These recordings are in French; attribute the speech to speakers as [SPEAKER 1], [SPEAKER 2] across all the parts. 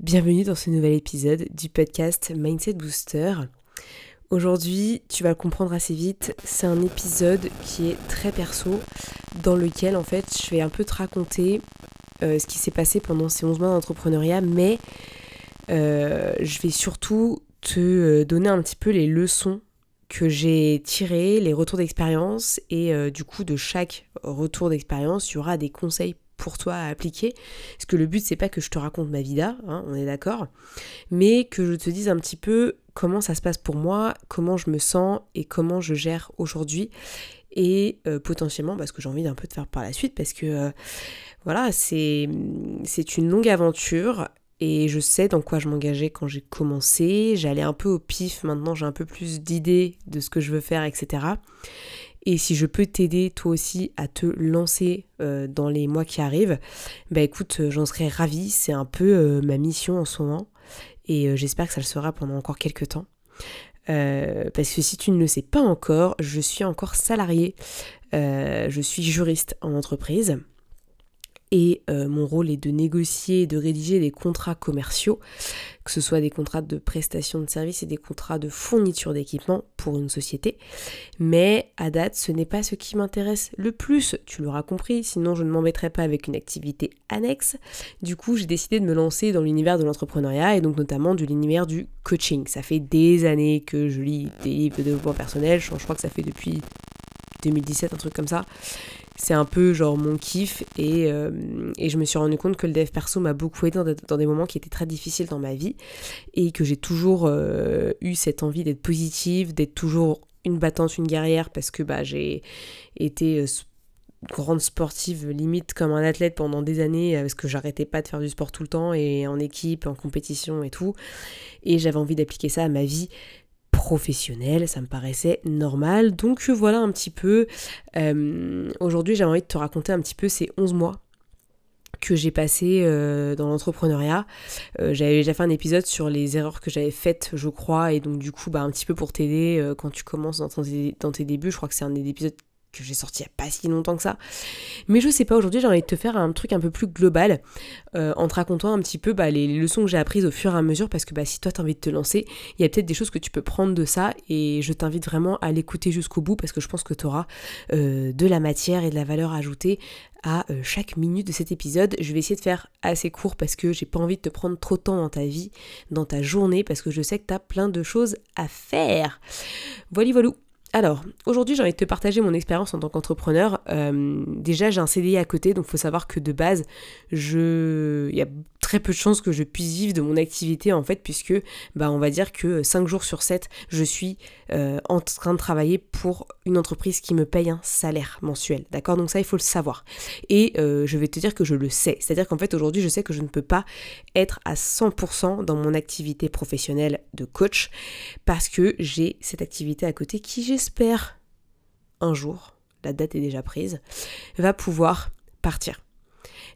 [SPEAKER 1] Bienvenue dans ce nouvel épisode du podcast Mindset Booster. Aujourd'hui, tu vas le comprendre assez vite, c'est un épisode qui est très perso, dans lequel en fait je vais un peu te raconter euh, ce qui s'est passé pendant ces 11 mois d'entrepreneuriat, mais euh, je vais surtout te euh, donner un petit peu les leçons que j'ai tirées, les retours d'expérience, et du coup de chaque retour d'expérience, il y aura des conseils toi à appliquer. Parce que le but, c'est pas que je te raconte ma vida, hein, on est d'accord, mais que je te dise un petit peu comment ça se passe pour moi, comment je me sens et comment je gère aujourd'hui. Et euh, potentiellement, parce que j'ai envie d'un peu de faire par la suite, parce que euh, voilà, c'est une longue aventure et je sais dans quoi je m'engageais quand j'ai commencé. J'allais un peu au pif, maintenant j'ai un peu plus d'idées de ce que je veux faire, etc. Et si je peux t'aider toi aussi à te lancer euh, dans les mois qui arrivent, bah écoute, euh, j'en serais ravie. C'est un peu euh, ma mission en ce moment. Et j'espère que ça le sera pendant encore quelques temps. parce que si tu ne le sais pas encore, je suis encore salariée. je suis juriste en entreprise et euh, mon rôle est de négocier de rédiger des contrats commerciaux, que ce soit des contrats de prestation de services et des contrats de fourniture d'équipement pour une société. Mais à date, ce n'est pas ce qui m'intéresse le plus, tu l'auras compris, sinon je ne m'embêterai pas avec une activité annexe. Du coup, j'ai décidé de me lancer dans l'univers de l'entrepreneuriat et donc notamment de l'univers du coaching. Ça fait des années que je lis des livres de développement personnel, je crois que ça fait depuis 2017, un truc comme ça c'est un peu genre mon kiff et, euh, et, je me suis rendu compte que le dev perso m'a beaucoup aidé dans, des moments qui étaient très difficiles dans ma vie et que j'ai toujours euh, eu cette envie d'être positive, d'être toujours une battante, une guerrière parce que bah, j'ai été euh, grande sportive limite comme un athlète pendant des années parce que j'arrêtais pas de faire du sport tout le temps et en équipe, en compétition et tout. Et j'avais envie d'appliquer ça à ma vie professionnel, ça me paraissait normal. Donc voilà un petit peu, euh, aujourd'hui j'ai envie de te raconter un petit peu ces 11 mois que j'ai passé euh, dans l'entrepreneuriat. Euh, j'avais déjà fait un épisode sur les erreurs que j'avais faites, je crois, et donc du coup, bah, un petit peu pour t'aider quand tu commences dans, dans, tes débuts. Je crois que c'est un des épisodes que j'ai sorti il n'y a pas si longtemps que ça. Mais je sais pas, aujourd'hui j'ai envie de te faire un truc un peu plus global euh, en te racontant un petit peu bah, les, leçons que j'ai apprises au fur et à mesure parce que bah, si toi t'as envie de te lancer, il y a peut-être des choses que tu peux prendre de ça et je t'invite vraiment à l'écouter jusqu'au bout parce que je pense que tu auras euh, de la matière et de la valeur ajoutée à euh, chaque minute de cet épisode. Je vais essayer de faire assez court parce que j'ai pas envie de te prendre trop de temps dans ta vie, dans ta journée, parce que je sais que tu as plein de choses à faire. Voilà, voilà. Alors, aujourd'hui, j'ai envie de te partager mon expérience en tant qu'entrepreneur. Euh, déjà, j'ai un CDI à côté, donc il faut savoir que de base, je... très peu de chances que je puisse vivre de mon activité en fait puisque bah on va dire que 5 jours sur 7 je suis euh, en train de travailler pour une entreprise qui me paye un salaire mensuel. D'accord? Donc ça il faut le savoir. Et euh, je vais te dire que je le sais. C'est à dire qu'en fait aujourd'hui je sais que je ne peux pas être à 100% dans mon activité professionnelle de coach parce que j'ai cette activité à côté qui j'espère un jour la date est déjà prise va pouvoir partir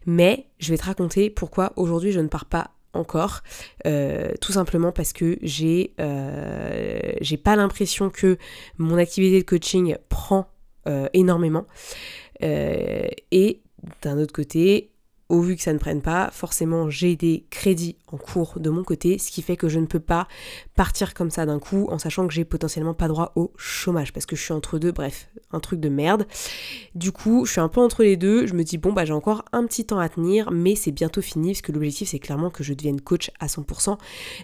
[SPEAKER 1] mais je vais te raconter pourquoi aujourd'hui je ne pars pas encore, euh, tout simplement parce que j'ai euh, j'ai pas l'impression que mon activité de coaching prend euh, énormément. et d'un autre côté, au vu que ça ne prenne pas, forcément j'ai des crédits en cours de mon côté, ce qui fait que je ne peux pas partir comme ça d'un coup en sachant que j'ai potentiellement pas droit au chômage parce que je suis entre deux, bref, un truc de merde. Du coup, je suis un peu entre les deux, je me dis bon bah j'ai encore un petit temps à tenir, mais c'est bientôt fini parce que l'objectif c'est clairement que je devienne coach à 100%,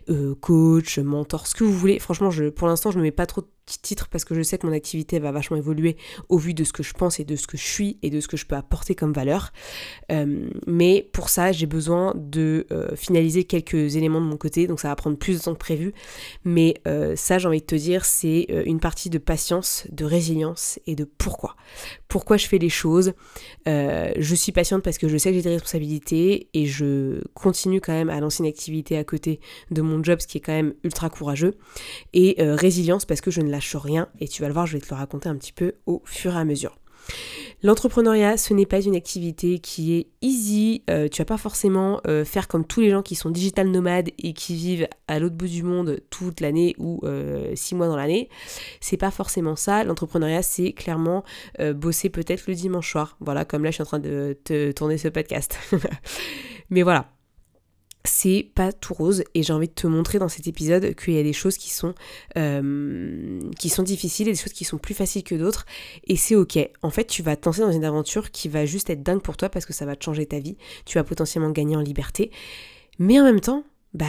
[SPEAKER 1] euh, coach, mentor, ce que vous voulez. Franchement, pour l'instant je me mets pas trop de titres parce que je sais que mon activité va vachement évoluer au vu de ce que je pense et de ce que je suis et de ce que je peux apporter comme valeur. Euh, Mais pour ça, j'ai besoin de euh, finaliser quelques éléments de mon côté, donc ça va prendre plus de temps que prévu. Mais ça, j'ai envie de te dire, c'est une partie de patience, de résilience et de pourquoi. Pourquoi je fais les choses. je suis patiente parce que je sais que j'ai des responsabilités et je continue quand même à lancer une activité à côté de mon job, ce qui est quand même ultra courageux. Et résilience parce que je ne lâche rien et tu vas le voir, je vais te le raconter un petit peu au fur et à mesure. L'entrepreneuriat, ce n'est pas une activité qui est easy. Euh, tu vas pas forcément euh, faire comme tous les gens qui sont digital nomades et qui vivent à l'autre bout du monde toute l'année ou euh, six mois dans l'année. C'est pas forcément ça. L'entrepreneuriat, c'est clairement bosser peut-être le dimanche soir. Voilà, comme là, je suis en train de te tourner ce podcast. Mais voilà, c'est pas tout rose et j'ai envie de te montrer dans cet épisode qu'il y a des choses qui sont euh, qui sont difficiles et des choses qui sont plus faciles que d'autres et c'est ok. En fait, tu vas te lancer dans une aventure qui va juste être dingue pour toi parce que ça va te changer ta vie. Tu vas potentiellement gagner en liberté, mais en même temps, bah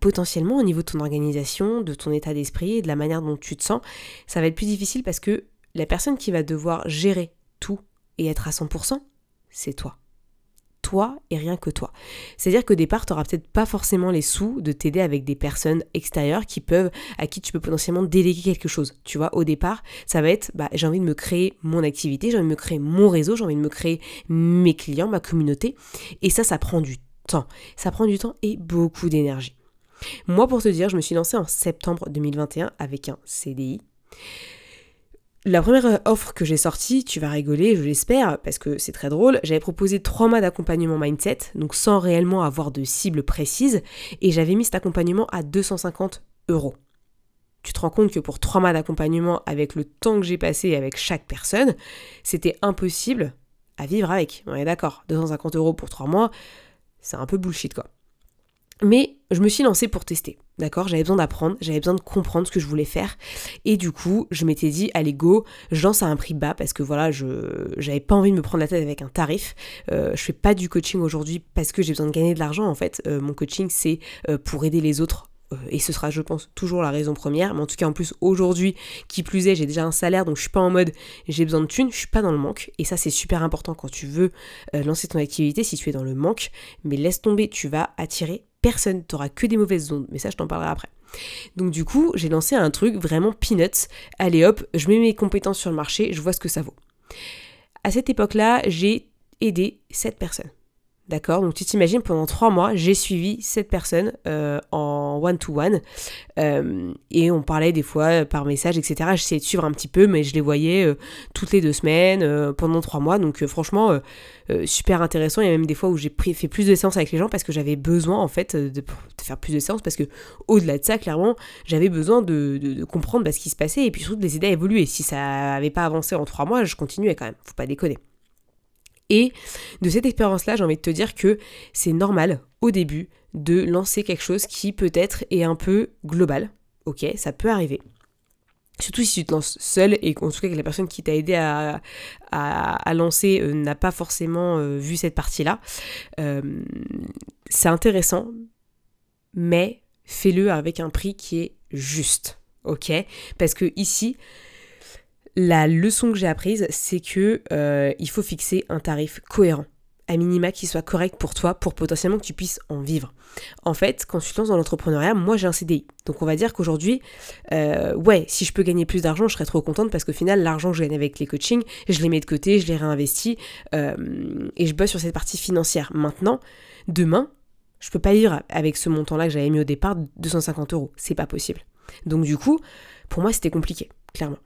[SPEAKER 1] potentiellement au niveau de ton organisation, de ton état d'esprit et de la manière dont tu te sens, ça va être plus difficile parce que la personne qui va devoir gérer tout et être à 100%, c'est toi et rien que toi. C'est-à-dire qu'au départ, tu n'auras peut-être pas forcément les sous de t'aider avec des personnes extérieures qui peuvent, à qui tu peux potentiellement déléguer quelque chose. Tu vois, au départ, ça va être, bah, j'ai envie de me créer mon activité, j'ai envie de me créer mon réseau, j'ai envie de me créer mes clients, ma communauté. Et ça, ça prend du temps. Ça prend du temps et beaucoup d'énergie. Moi, pour te dire, je me suis lancée en septembre 2021 avec un CDI. La première offre que j'ai sortie, tu vas rigoler, je l'espère, parce que c'est très drôle, j'avais proposé trois mois d'accompagnement mindset, donc sans réellement avoir de cible précise, et j'avais mis cet accompagnement à 250 euros. Tu te rends compte que pour trois mois d'accompagnement, avec le temps que j'ai passé avec chaque personne, c'était impossible à vivre avec. On est d'accord, 250 euros pour trois mois, c'est un peu bullshit quoi. Mais je me suis lancée pour tester, d'accord? J'avais besoin d'apprendre, j'avais besoin de comprendre ce que je voulais faire. Et du coup, je m'étais dit, allez go, je lance à un prix bas parce que voilà, je j'avais pas envie de me prendre la tête avec un tarif. Euh, je fais pas du coaching aujourd'hui parce que j'ai besoin de gagner de l'argent en fait. Euh, mon coaching, c'est euh, pour aider les autres et ce sera je pense toujours la raison première, mais en tout cas en plus aujourd'hui, qui plus est, j'ai déjà un salaire, donc je suis pas en mode j'ai besoin de thunes, je suis pas dans le manque, et ça c'est super important quand tu veux lancer ton activité, si tu es dans le manque, mais laisse tomber, tu vas attirer personne, t'auras que des mauvaises ondes, mais ça je t'en parlerai après. Donc du coup, j'ai lancé un truc vraiment peanuts, allez hop, je mets mes compétences sur le marché, je vois ce que ça vaut. À cette époque-là, j'ai aidé 7 personnes. D'accord Donc tu t'imagines, pendant trois mois, j'ai suivi cette personne euh, en one-to-one. Euh, et on parlait des fois par message, etc. J'essayais de suivre un petit peu, mais je les voyais euh, toutes les deux semaines, pendant trois mois. Donc franchement, super intéressant. Il y a même des fois où j'ai fait plus de séances avec les gens parce que j'avais besoin, en fait, de, faire plus de séances. Parce que au-delà de ça, clairement, j'avais besoin de, comprendre bah, ce qui se passait et puis surtout de les aider à évoluer. Si ça n'avait pas avancé en trois mois, je continuais quand même. Faut pas déconner. Et de cette expérience-là, j'ai envie de te dire que c'est normal au début de lancer quelque chose qui peut-être est un peu global. Ok, ça peut arriver. Surtout si tu te lances seul et qu'en tout cas que la personne qui t'a aidé à, à, lancer euh, n'a pas forcément euh, vu cette partie-là. Euh, c'est intéressant, mais fais-le avec un prix qui est juste. Ok? Parce que ici, la leçon que j'ai apprise, c'est que euh, il faut fixer un tarif cohérent, à minima qui soit correct pour toi, pour potentiellement que tu puisses en vivre. En fait, quand tu te lances dans l'entrepreneuriat, moi j'ai un CDI. Donc on va dire qu'aujourd'hui, euh, ouais, si je peux gagner plus d'argent, je serais trop contente parce qu'au final, l'argent que je gagne avec les coachings, je les mets de côté, je les réinvestis euh, et je bosse sur cette partie financière. Maintenant, demain, je peux pas vivre avec ce montant-là que j'avais mis au départ, 250 euros. C'est pas possible. Donc du coup, pour moi, c'était compliqué, clairement.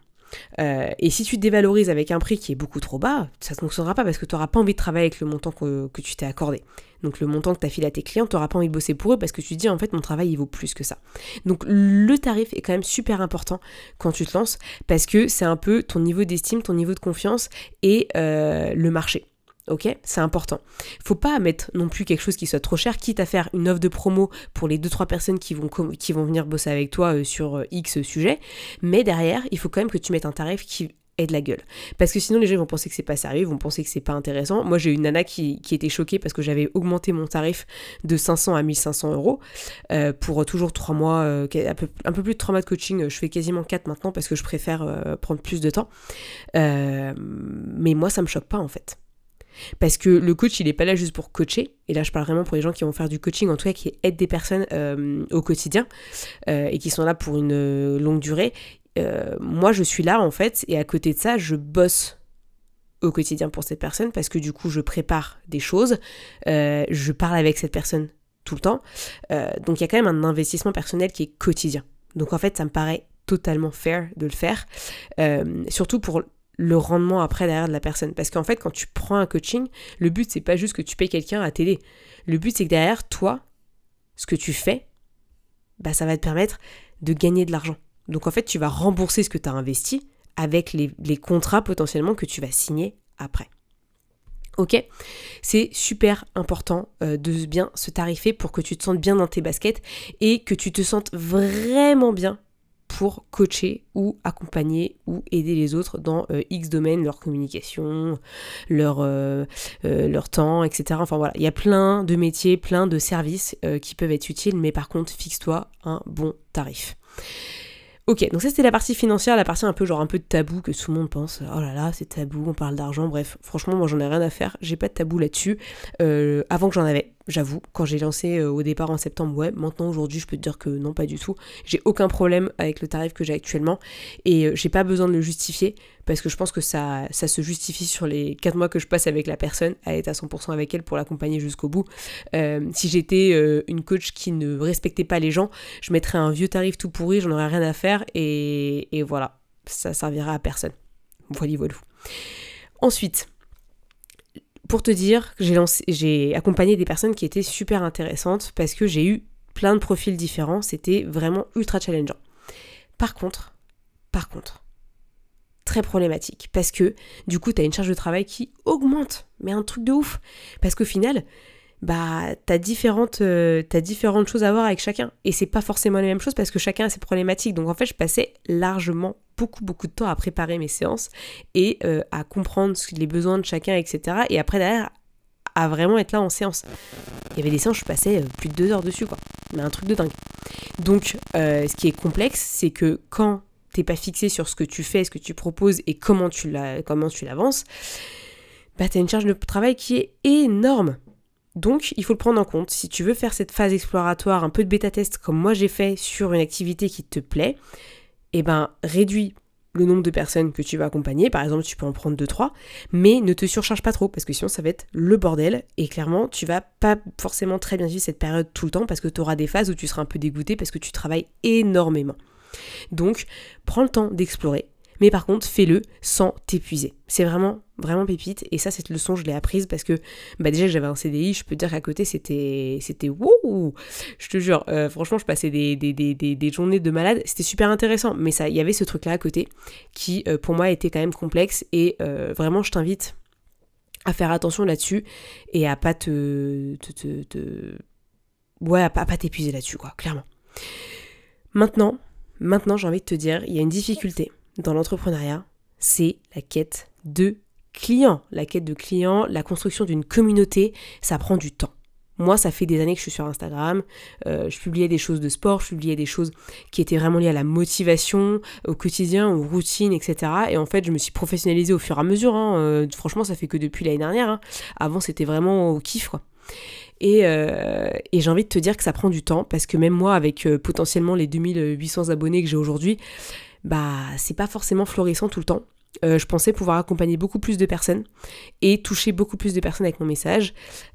[SPEAKER 1] Euh, et si tu dévalorises avec un prix qui est beaucoup trop bas, ça ne fonctionnera pas parce que tu n'auras pas envie de travailler avec le montant que, tu t'es accordé. Donc le montant que tu as filé à tes clients, tu n'auras pas envie de bosser pour eux parce que tu te dis en fait mon travail il vaut plus que ça. Donc le tarif est quand même super important quand tu te lances parce que c'est un peu ton niveau d'estime, ton niveau de confiance et euh, le marché. Ok, c'est important. Faut pas mettre non plus quelque chose qui soit trop cher, quitte à faire une offre de promo pour les 2-3 personnes qui vont, qui vont venir bosser avec toi euh, sur euh, X sujet. Mais derrière, il faut quand même que tu mettes un tarif qui ait de la gueule. Parce que sinon, les gens vont penser que c'est pas sérieux, vont penser que c'est pas intéressant. Moi, j'ai une nana qui, était choquée parce que j'avais augmenté mon tarif de 500 à 1500 euros euh, pour toujours 3 mois, un, peu, un, peu, plus de 3 mois de coaching. Je fais quasiment 4 maintenant parce que je préfère prendre plus de temps. mais moi, ça me choque pas en fait. Parce que le coach, il n'est pas là juste pour coacher. Et là, je parle vraiment pour les gens qui vont faire du coaching, en tout cas qui aident des personnes euh, au quotidien euh, et qui sont là pour une euh, longue durée. moi, je suis là, en fait, et à côté de ça, je bosse au quotidien pour cette personne parce que du coup, je prépare des choses, je parle avec cette personne tout le temps. donc, il y a quand même un investissement personnel qui est quotidien. Donc, en fait, ça me paraît totalement fair de le faire. surtout pour le rendement après derrière de la personne. Parce qu'en fait, quand tu prends un coaching, le but, c'est pas juste que tu payes quelqu'un à t'aider. Le but, c'est que derrière, toi, ce que tu fais, bah, ça va te permettre de gagner de l'argent. Donc en fait, tu vas rembourser ce que tu as investi avec les, contrats potentiellement que tu vas signer après. Ok? C'est super important euh, de bien se tarifer pour que tu te sentes bien dans tes baskets et que tu te sentes vraiment bien coacher ou accompagner ou aider les autres dans euh, X domaines, leur communication, leur, euh, euh, leur temps, etc. Enfin voilà, il y a plein de métiers, plein de services qui peuvent être utiles, mais par contre, fixe-toi un bon tarif. Ok, donc ça c'était la partie financière, la partie un peu genre un peu de tabou que tout le monde pense, oh là là c'est tabou, on parle d'argent, bref, franchement moi j'en ai rien à faire, j'ai pas de tabou là-dessus, avant que j'en avais, j'avoue. Quand j'ai lancé euh, au départ en septembre, ouais, maintenant aujourd'hui, je peux te dire que non, pas du tout. J'ai aucun problème avec le tarif que j'ai actuellement et euh, j'ai pas besoin de le justifier parce que je pense que ça, ça se justifie sur les 4 mois que je passe avec la personne, à être à 100% avec elle pour l'accompagner jusqu'au bout. Euh, si j'étais une coach qui ne respectait pas les gens, je mettrais un vieux tarif tout pourri, j'en aurais rien à faire et, et voilà, ça servira à personne. Voilà, voilà. Ensuite, pour te dire j'ai accompagné des personnes qui étaient super intéressantes parce que j'ai eu plein de profils différents, c'était vraiment ultra challengeant. Par contre, par contre, très problématique parce que du coup, tu as une charge de travail qui augmente, mais un truc de ouf. Parce qu'au final, bah t'as différentes euh, différentes choses à voir avec chacun. Et c'est pas forcément la même chose parce que chacun a ses problématiques. Donc en fait je passais largement beaucoup beaucoup de temps à préparer mes séances et euh, à comprendre les besoins de chacun etc et après derrière à vraiment être là en séance. Il y avait des séances je passais euh, plus de deux heures dessus quoi. Mais un truc de dingue. Donc ce qui est complexe c'est que quand t'es pas fixé sur ce que tu fais ce que tu proposes et comment tu la comment tu l'avances bah t'as une charge de travail qui est énorme donc, il faut le prendre en compte. Si tu veux faire cette phase exploratoire, un peu de bêta-test comme moi j'ai fait sur une activité qui te plaît, eh ben, réduis le nombre de personnes que tu vas accompagner. Par exemple, tu peux en prendre 2-3, mais ne te surcharge pas trop parce que sinon ça va être le bordel. Et clairement, tu vas pas forcément très bien vivre cette période tout le temps parce que tu auras des phases où tu seras un peu dégoûté parce que tu travailles énormément. Donc, prends le temps d'explorer, mais par contre, fais-le sans t'épuiser. C'est vraiment, vraiment pépite. Et ça, cette leçon, je l'ai apprise parce que bah déjà, j'avais un CDI. Je peux te dire qu'à côté, c'était, c'était Je te jure, euh, franchement, je passais des, des, des, des, journées de malade. C'était super intéressant. Mais ça, il y avait ce truc-là à côté qui, euh, pour moi, était quand même complexe. Et euh, vraiment, je t'invite à faire attention là-dessus et à pas te, te, te, ouais, à pas, pas t'épuiser là-dessus, quoi, clairement. Maintenant, maintenant, j'ai envie de te dire, il y a une difficulté dans l'entrepreneuriat, c'est la quête de clients. La quête de clients, la construction d'une communauté, ça prend du temps. Moi, ça fait des années que je suis sur Instagram, euh, je publiais des choses de sport, je publiais des choses qui étaient vraiment liées à la motivation, au quotidien, aux routines, etc. Et en fait, je me suis professionnalisée au fur et à mesure. Hein. Euh, franchement, ça fait que depuis l'année dernière. Hein. Avant, c'était vraiment au kiff. Et, euh, et j'ai envie de te dire que ça prend du temps, parce que même moi, avec potentiellement les 2800 abonnés que j'ai aujourd'hui, bah c'est pas forcément florissant tout le temps. Euh, je pensais pouvoir accompagner beaucoup plus de personnes et toucher beaucoup plus de personnes avec mon message.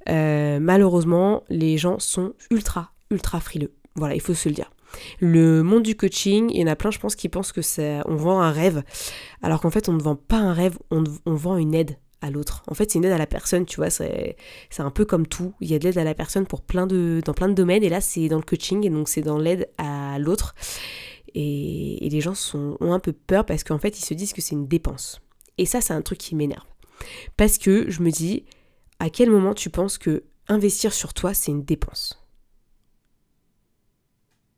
[SPEAKER 1] Euh, malheureusement, les gens sont ultra, ultra frileux. Voilà, il faut se le dire. Le monde du coaching, il y en a plein, je pense, qui pensent que c'est, on vend un rêve, alors qu'en fait, on ne vend pas un rêve, on, vend une aide à l'autre. En fait, c'est une aide à la personne, tu vois, c'est un peu comme tout. Il y a de l'aide à la personne pour plein de, dans plein de domaines, et là, c'est dans le coaching, et donc c'est dans l'aide à l'autre. Et, les gens ont un peu peur parce qu'en fait, ils se disent que c'est une dépense. Et ça, c'est un truc qui m'énerve. Parce que je me dis, à quel moment tu penses que investir sur toi, c'est une dépense?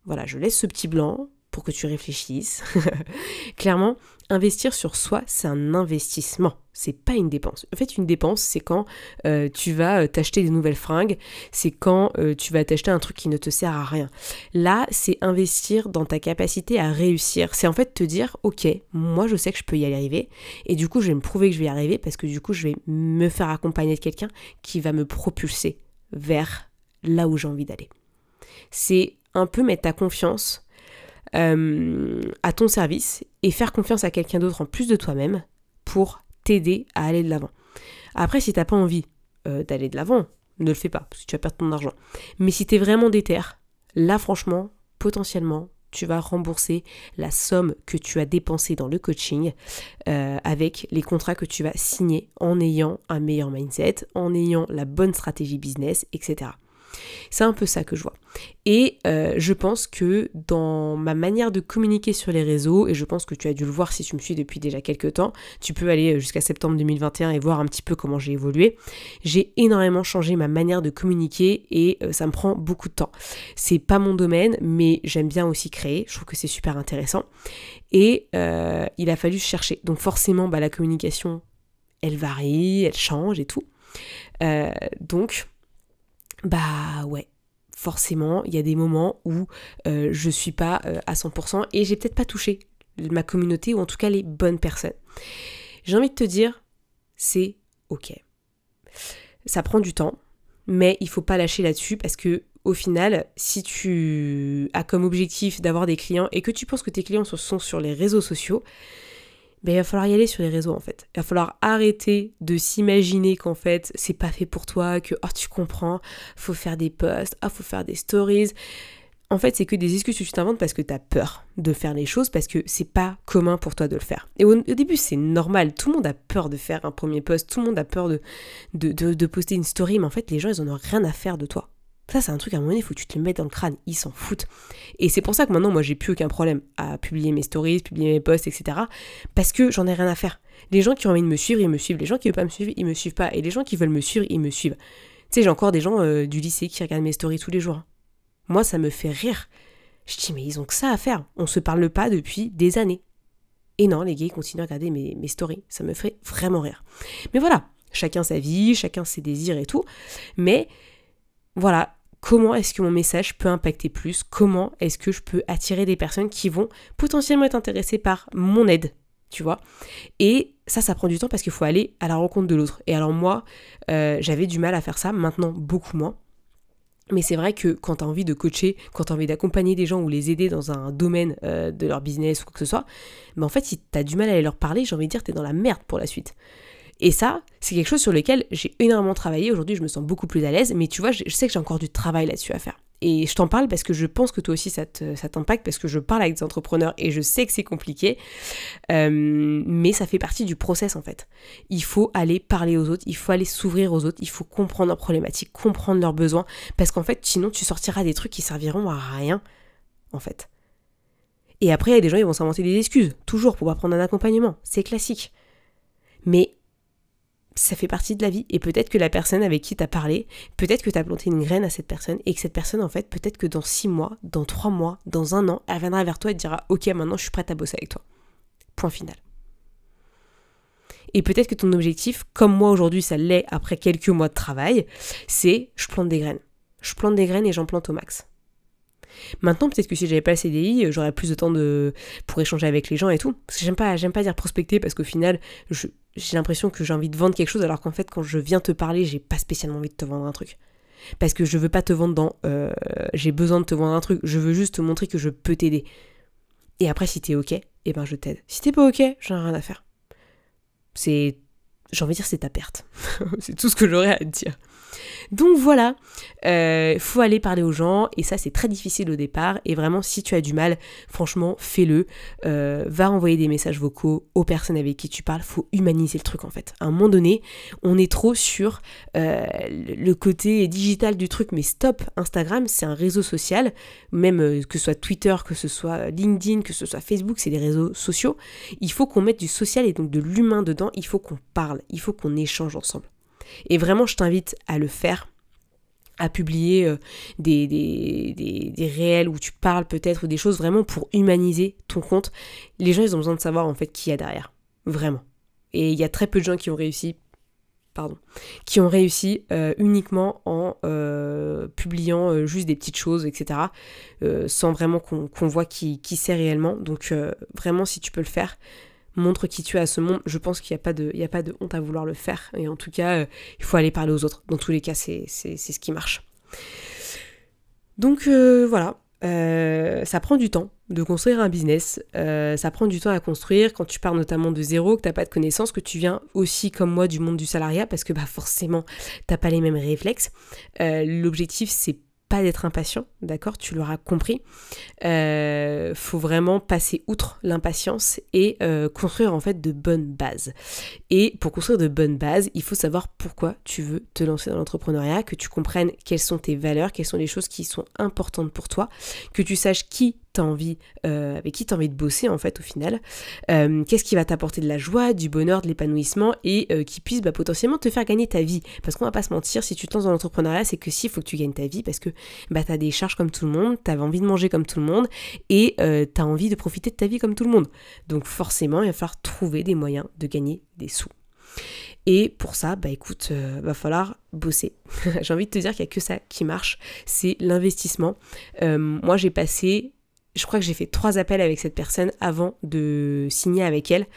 [SPEAKER 1] Voilà, je laisse ce petit blanc que tu réfléchisses. Clairement, investir sur soi, c'est un investissement, c'est pas une dépense. En fait, une dépense, c'est quand euh, tu vas euh, t'acheter des nouvelles fringues, c'est quand euh, tu vas t'acheter un truc qui ne te sert à rien. Là, c'est investir dans ta capacité à réussir. C'est en fait te dire, ok, moi je sais que je peux y arriver, et du coup, je vais me prouver que je vais y arriver parce que du coup, je vais me faire accompagner de quelqu'un qui va me propulser vers là où j'ai envie d'aller. C'est un peu mettre ta confiance euh, à ton service et faire confiance à quelqu'un d'autre en plus de toi-même pour t'aider à aller de l'avant. Après, si t'as pas envie euh, d'aller de l'avant, ne le fais pas, parce que tu vas perdre ton argent. Mais si tu es vraiment déter, là franchement, potentiellement, tu vas rembourser la somme que tu as dépensée dans le coaching euh, avec les contrats que tu vas signer en ayant un meilleur mindset, en ayant la bonne stratégie business, etc. C'est un peu ça que je vois. Et euh, je pense que dans ma manière de communiquer sur les réseaux, et je pense que tu as dû le voir si tu me suis depuis déjà quelques temps, tu peux aller jusqu'à septembre 2021 et voir un petit peu comment j'ai évolué. J'ai énormément changé ma manière de communiquer et euh, ça me prend beaucoup de temps. C'est pas mon domaine, mais j'aime bien aussi créer. Je trouve que c'est super intéressant. Et euh, il a fallu chercher. Donc forcément, bah, la communication, elle varie, elle change et tout. donc bah ouais, forcément, il y a des moments où euh, je suis pas euh, à 100% et j'ai peut-être pas touché ma communauté ou en tout cas les bonnes personnes. J'ai envie de te dire, c'est ok. Ça prend du temps, mais il faut pas lâcher là-dessus parce que au final, si tu as comme objectif d'avoir des clients et que tu penses que tes clients sont sur les réseaux sociaux, ben, il va falloir y aller sur les réseaux en fait. Il va falloir arrêter de s'imaginer qu'en fait c'est pas fait pour toi, que oh tu comprends, faut faire des posts, ah faut faire des stories. En fait, c'est que des excuses que tu t'inventes parce que tu as peur de faire les choses, parce que c'est pas commun pour toi de le faire. Et au, début, c'est normal. Tout le monde a peur de faire un premier post, tout le monde a peur de, de, de poster une story, mais en fait, les gens, ils en ont rien à faire de toi. Ça, c'est un truc à un moment donné, il faut que tu te le mettes dans le crâne. Ils s'en foutent. Et c'est pour ça que maintenant, moi, j'ai plus aucun problème à publier mes stories, publier mes posts, etc. Parce que j'en ai rien à faire. Les gens qui ont envie de me suivre, ils me suivent. Les gens qui veulent pas me suivre, ils me suivent pas. Et les gens qui veulent me suivre, ils me suivent. Tu sais, j'ai encore des gens euh, du lycée qui regardent mes stories tous les jours. Hein. Moi, ça me fait rire. Je dis, mais ils ont que ça à faire. On se parle pas depuis des années. Et non, les gays continuent à regarder mes stories. Ça me fait vraiment rire. Mais voilà, chacun sa vie, chacun ses désirs et tout. Mais voilà, comment est-ce que mon message peut impacter plus, comment est-ce que je peux attirer des personnes qui vont potentiellement être intéressées par mon aide, tu vois. Et ça, ça prend du temps parce qu'il faut aller à la rencontre de l'autre. Et alors moi, euh, j'avais du mal à faire ça, maintenant beaucoup moins. Mais c'est vrai que quand tu as envie de coacher, quand tu as envie d'accompagner des gens ou les aider dans un domaine euh, de leur business ou quoi que ce soit, mais en fait, si tu as du mal à aller leur parler, j'ai envie de dire, tu es dans la merde pour la suite. Et ça, c'est quelque chose sur lequel j'ai énormément travaillé. Aujourd'hui, je me sens beaucoup plus à l'aise, mais tu vois, je, sais que j'ai encore du travail là-dessus à faire. Et je t'en parle parce que je pense que toi aussi ça t'impacte, parce que je parle avec des entrepreneurs et je sais que c'est compliqué, euh, mais ça fait partie du process en fait. Il faut aller parler aux autres, il faut aller s'ouvrir aux autres, il faut comprendre leurs problématiques, comprendre leurs besoins, parce qu'en fait, sinon tu sortiras des trucs qui serviront à rien, en fait. Et après, il y a des gens qui vont s'inventer des excuses, toujours pour pas prendre un accompagnement, c'est classique. Mais ça fait partie de la vie. Et peut-être que la personne avec qui tu parlé, peut-être que tu as planté une graine à cette personne et que cette personne, en fait, peut-être que dans six mois, dans trois mois, dans un an, elle viendra vers toi et te dira Ok, maintenant je suis prête à bosser avec toi. Point final. Et peut-être que ton objectif, comme moi aujourd'hui ça l'est après quelques mois de travail, c'est je plante des graines. Je plante des graines et j'en plante au max. Maintenant, peut-être que si j'avais pas le CDI, j'aurais plus de temps pour échanger avec les gens et tout. Parce que j'aime pas, j'aime pas dire prospecter parce qu'au final, j'ai l'impression que j'ai envie de vendre quelque chose alors qu'en fait, quand je viens te parler, j'ai pas spécialement envie de te vendre un truc. Parce que je veux pas te vendre dans euh, j'ai besoin de te vendre un truc, je veux juste te montrer que je peux t'aider. Et après, si t'es ok, eh ben je t'aide. Si t'es pas ok, j'en ai rien à faire. C'est. J'ai envie de dire c'est ta perte. c'est tout ce que j'aurais à te dire. Donc voilà, il euh, faut aller parler aux gens et ça c'est très difficile au départ et vraiment si tu as du mal, franchement fais-le, euh, va envoyer des messages vocaux aux personnes avec qui tu parles, faut humaniser le truc en fait. À un moment donné, on est trop sur euh, le côté digital du truc, mais stop, Instagram c'est un réseau social, même que ce soit Twitter, que ce soit LinkedIn, que ce soit Facebook, c'est des réseaux sociaux. Il faut qu'on mette du social et donc de l'humain dedans, il faut qu'on parle, il faut qu'on échange ensemble. Et vraiment, je t'invite à le faire à publier euh, des, des, des, réels où tu parles peut-être ou des choses vraiment pour humaniser ton compte. Les gens, ils ont besoin de savoir en fait qui y a derrière. Vraiment. Et il y a très peu de gens qui ont réussi, pardon, qui ont réussi euh, uniquement en euh, publiant juste des petites choses, etc. sans vraiment qu'on voit qui, qui c'est réellement. Donc vraiment, si tu peux le faire, montre qui tu es à ce monde. Je pense qu'il n'y a, pas de, a pas de honte à vouloir le faire. Et en tout cas, euh, il faut aller parler aux autres. Dans tous les cas, c'est ce qui marche. Donc euh, voilà, euh, ça prend du temps de construire un business, ça prend du temps à construire quand tu pars notamment de zéro, que tu n'as pas de connaissances, que tu viens aussi comme moi du monde du salariat parce que bah forcément t'as pas les mêmes réflexes. L'objectif c'est pas d'être impatient, d'accord Tu l'auras compris. Euh, faut vraiment passer outre l'impatience et euh, construire en fait de bonnes bases. Et pour construire de bonnes bases, il faut savoir pourquoi tu veux te lancer dans l'entrepreneuriat, que tu comprennes quelles sont tes valeurs, quelles sont les choses qui sont importantes pour toi, que tu saches qui t'as envie, euh, avec qui tu as envie de bosser en fait au final, euh, qu'est-ce qui va t'apporter de la joie, du bonheur, de l'épanouissement et euh, qui puisse bah, potentiellement te faire gagner ta vie? Parce qu'on va pas se mentir, si tu te lances dans l'entrepreneuriat, c'est que si, il faut que tu gagnes ta vie parce que bah, tu as des charges comme tout le monde, tu as envie de manger comme tout le monde et tu as envie de profiter de ta vie comme tout le monde. Donc forcément, il va falloir trouver des moyens de gagner des sous. Et pour ça, bah écoute, va falloir bosser. j'ai envie de te dire qu'il n'y a que ça qui marche, c'est l'investissement. moi, j'ai passé je crois que j'ai fait trois appels avec cette personne avant de signer avec elle.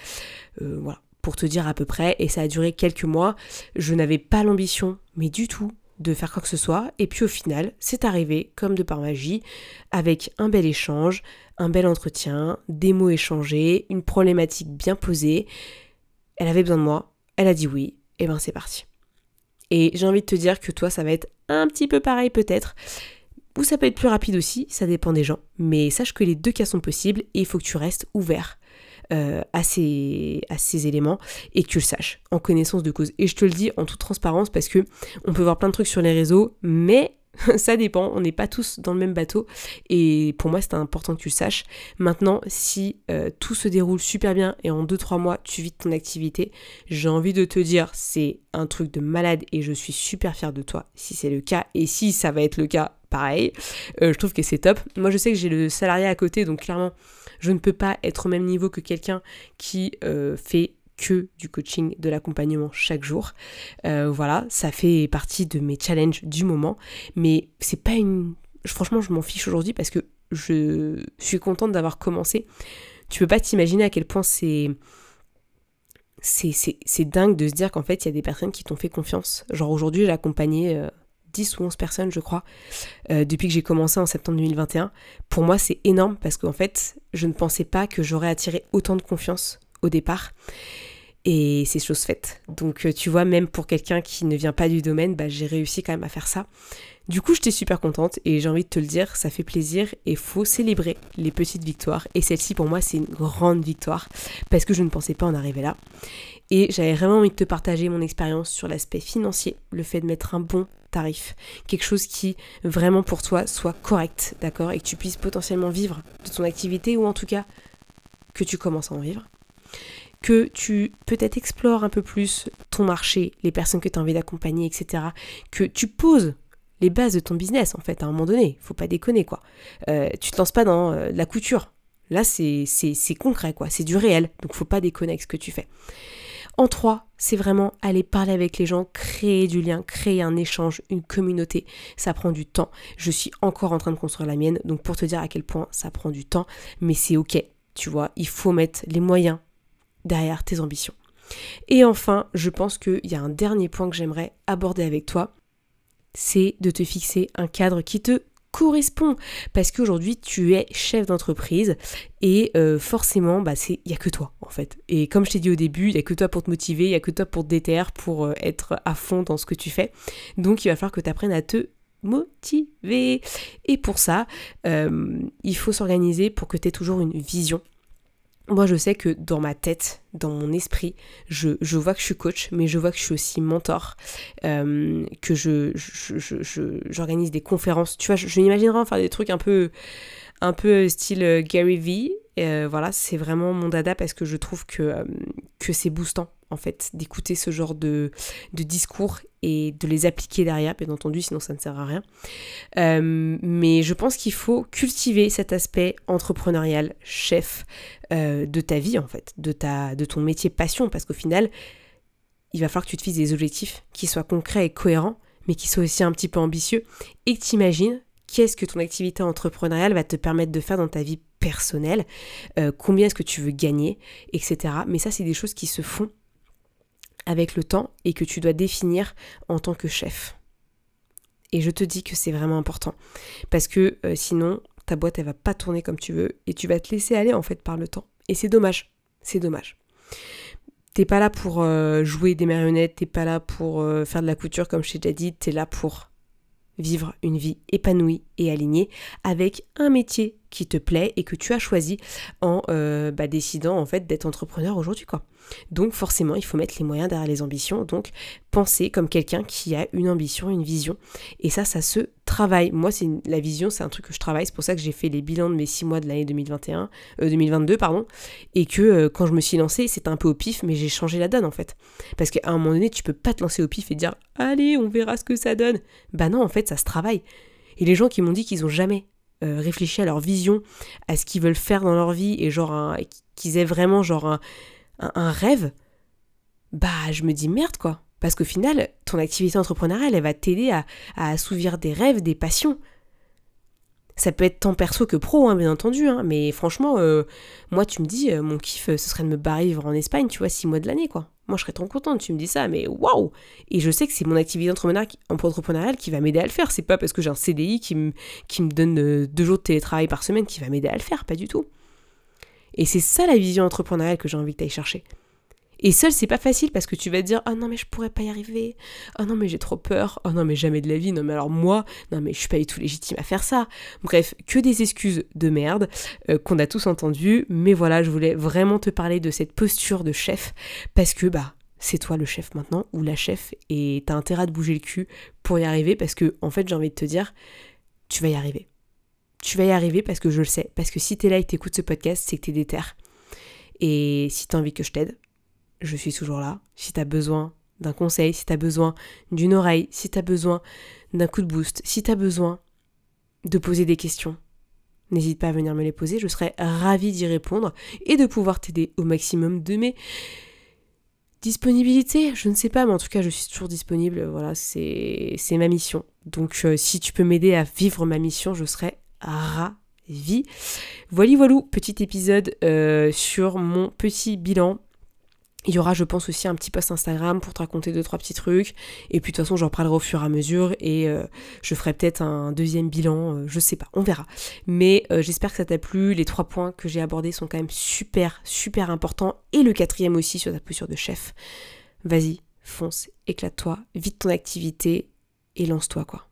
[SPEAKER 1] Euh, voilà, pour te dire à peu près. Et ça a duré quelques mois. Je n'avais pas l'ambition, mais du tout, de faire quoi que ce soit. Et puis au final, c'est arrivé, comme de par magie, avec un bel échange, un bel entretien, des mots échangés, une problématique bien posée. Elle avait besoin de moi, elle a dit oui, et ben c'est parti. Et j'ai envie de te dire que toi, ça va être un petit peu pareil peut-être. Ou ça peut être plus rapide aussi, ça dépend des gens. Mais sache que les deux cas sont possibles et il faut que tu restes ouvert euh, à, ces, éléments et que tu le saches en connaissance de cause. Et je te le dis en toute transparence parce que on peut voir plein de trucs sur les réseaux, mais ça dépend, on n'est pas tous dans le même bateau et pour moi c'est important que tu le saches. Maintenant, si euh, tout se déroule super bien et en 2-3 mois tu vides ton activité, j'ai envie de te dire c'est un truc de malade et je suis super fière de toi si c'est le cas et si ça va être le cas, pareil, euh, je trouve que c'est top. Moi je sais que j'ai le salarié à côté donc clairement je ne peux pas être au même niveau que quelqu'un qui euh, fait que du coaching, de l'accompagnement chaque jour. Euh, voilà, ça fait partie de mes challenges du moment, mais c'est pas une. Franchement, je m'en fiche aujourd'hui parce que je suis contente d'avoir commencé. Tu peux pas t'imaginer à quel point c'est. C'est dingue de se dire qu'en fait, il y a des personnes qui t'ont fait confiance. Genre aujourd'hui, j'ai accompagné 10 euh, ou 11 personnes, je crois, euh, depuis que j'ai commencé en septembre 2021. Pour moi, c'est énorme parce qu'en fait, je ne pensais pas que j'aurais attiré autant de confiance au départ. Et c'est chose faite. Donc euh, tu vois, même pour quelqu'un qui ne vient pas du domaine, bah, j'ai réussi quand même à faire ça. Du coup, j'étais super contente et j'ai envie de te le dire, ça fait plaisir et faut célébrer les petites victoires. Et celle-ci, pour moi, c'est une grande victoire parce que je ne pensais pas en arriver là. Et j'avais vraiment envie de te partager mon expérience sur l'aspect financier, le fait de mettre un bon tarif, quelque chose qui vraiment pour toi soit correct, d'accord, et que tu puisses potentiellement vivre de ton activité ou en tout cas que tu commences à en vivre que tu peut-être explores un peu plus ton marché, les personnes que tu as envie d'accompagner, etc. Que tu poses les bases de ton business, en fait, à un moment donné. Faut pas déconner, quoi. Euh, tu te lances pas dans euh, la couture. Là, c'est concret, quoi. C'est du réel. Donc, faut pas déconner avec ce que tu fais. En trois, c'est vraiment aller parler avec les gens, créer du lien, créer un échange, une communauté. Ça prend du temps. Je suis encore en train de construire la mienne, donc pour te dire à quel point ça prend du temps, mais c'est ok. Tu vois, il faut mettre les moyens derrière tes ambitions. Et enfin, je pense qu'il y a un dernier point que j'aimerais aborder avec toi, c'est de te fixer un cadre qui te correspond. Parce qu'aujourd'hui tu es chef d'entreprise et euh, forcément bah il y a que toi en fait. Et comme je t'ai dit au début il y a que toi pour te motiver il y a que toi pour te déterrer pour euh, être à fond dans ce que tu fais. Donc il va falloir que tu apprennes à te motiver. Et pour ça euh, il faut s'organiser pour que tu aies toujours une vision moi je sais que dans ma tête, dans mon esprit, je, vois que je suis coach, mais je vois que je suis aussi mentor, euh, que je, j'organise des conférences. Tu vois, je, m'imaginerais faire des trucs un peu, un peu style euh, Gary Vee. Euh, voilà, c'est vraiment mon dada parce que je trouve que, que c'est boostant en fait d'écouter ce genre de, discours et de les appliquer derrière, bien entendu, sinon ça ne sert à rien. Euh, mais je pense qu'il faut cultiver cet aspect entrepreneurial, chef euh, de ta vie en fait, de ton métier passion, parce qu'au final, il va falloir que tu te fixes des objectifs qui soient concrets et cohérents, mais qui soient aussi un petit peu ambitieux, et que tu imagines qu'est-ce que ton activité entrepreneuriale va te permettre de faire dans ta vie personnelle, euh, combien est-ce que tu veux gagner, etc. Mais ça, c'est des choses qui se font avec le temps et que tu dois définir en tant que chef. Et je te dis que c'est vraiment important. Parce que euh, sinon, ta boîte, elle va pas tourner comme tu veux et tu vas te laisser aller en fait par le temps. Et c'est dommage. C'est dommage. T'es pas là pour euh, jouer des marionnettes, t'es pas là pour euh, faire de la couture comme je t'ai déjà dit, t'es là pour vivre une vie épanouie et alignée avec un métier qui te plaît et que tu as choisi en euh, bah, décidant en fait d'être entrepreneur aujourd'hui quoi. Donc forcément il faut mettre les moyens derrière les ambitions, donc penser comme quelqu'un qui a une ambition, une vision et ça ça se travaille. Moi c'est la vision c'est un truc que je travaille, c'est pour ça que j'ai fait les bilans de mes six mois de l'année 2021, 2022 euh, pardon et que euh, quand je me suis lancée c'était un peu au pif mais j'ai changé la donne en fait parce qu'à un moment donné tu peux pas te lancer au pif et dire allez on verra ce que ça donne. Bah non en fait ça se travaille. Et les gens qui m'ont dit qu'ils ont jamais euh, réfléchi à leur vision, à ce qu'ils veulent faire dans leur vie et genre qu'ils aient vraiment genre un, un, rêve, bah je me dis merde quoi. Parce qu'au final, ton activité entrepreneuriale, elle va t'aider à, assouvir des rêves, des passions. Ça peut être tant perso que pro, hein, bien entendu, hein, mais franchement, euh, moi tu me dis, euh, mon kiff, ce serait de me barrer vivre en Espagne, tu vois, six mois de l'année, quoi. Moi, je serais trop contente, tu me dis ça, mais waouh Et je sais que c'est mon activité entrepreneuriale qui va m'aider à le faire. C'est pas parce que j'ai un CDI qui me, qui me donne euh, deux jours de télétravail par semaine qui va m'aider à le faire, pas du tout. Et c'est ça la vision entrepreneuriale que j'ai envie que tu ailles chercher. Et seul, c'est pas facile parce que tu vas te dire Oh non, mais je pourrais pas y arriver. Oh non, mais j'ai trop peur. Oh non, mais jamais de la vie. Non, mais alors moi, non, mais je suis pas du tout légitime à faire ça. Bref, que des excuses de merde euh, qu'on a tous entendues. Mais voilà, je voulais vraiment te parler de cette posture de chef parce que, bah, c'est toi le chef maintenant ou la chef et t'as intérêt à te bouger le cul pour y arriver parce que, en fait, j'ai envie de te dire Tu vas y arriver. Tu vas y arriver parce que je le sais. Parce que si t'es là et t'écoutes ce podcast, c'est que t'es déter. Et si t'as envie que je t'aide, je suis toujours là. Si tu as besoin d'un conseil, si tu as besoin d'une oreille, si tu as besoin d'un coup de boost, si tu as besoin de poser des questions, n'hésite pas à venir me les poser. Je serai ravie d'y répondre et de pouvoir t'aider au maximum de mes disponibilités. Je ne sais pas, mais en tout cas, je suis toujours disponible. Voilà, c'est ma mission. Donc, euh, si tu peux m'aider à vivre ma mission, je serai ravie. Voilà, voilà, petit épisode euh, sur mon petit bilan il y aura, je pense, aussi un petit post Instagram pour te raconter deux, trois petits trucs. Et puis, de toute façon, j'en reparlerai au fur et à mesure. Et euh, je ferai peut-être un deuxième bilan. Euh, je sais pas, on verra. Mais euh, j'espère que ça t'a plu. Les trois points que j'ai abordés sont quand même super, super importants. Et le quatrième aussi sur ta posture de chef. Vas-y, fonce, éclate-toi, vite ton activité et lance-toi, quoi.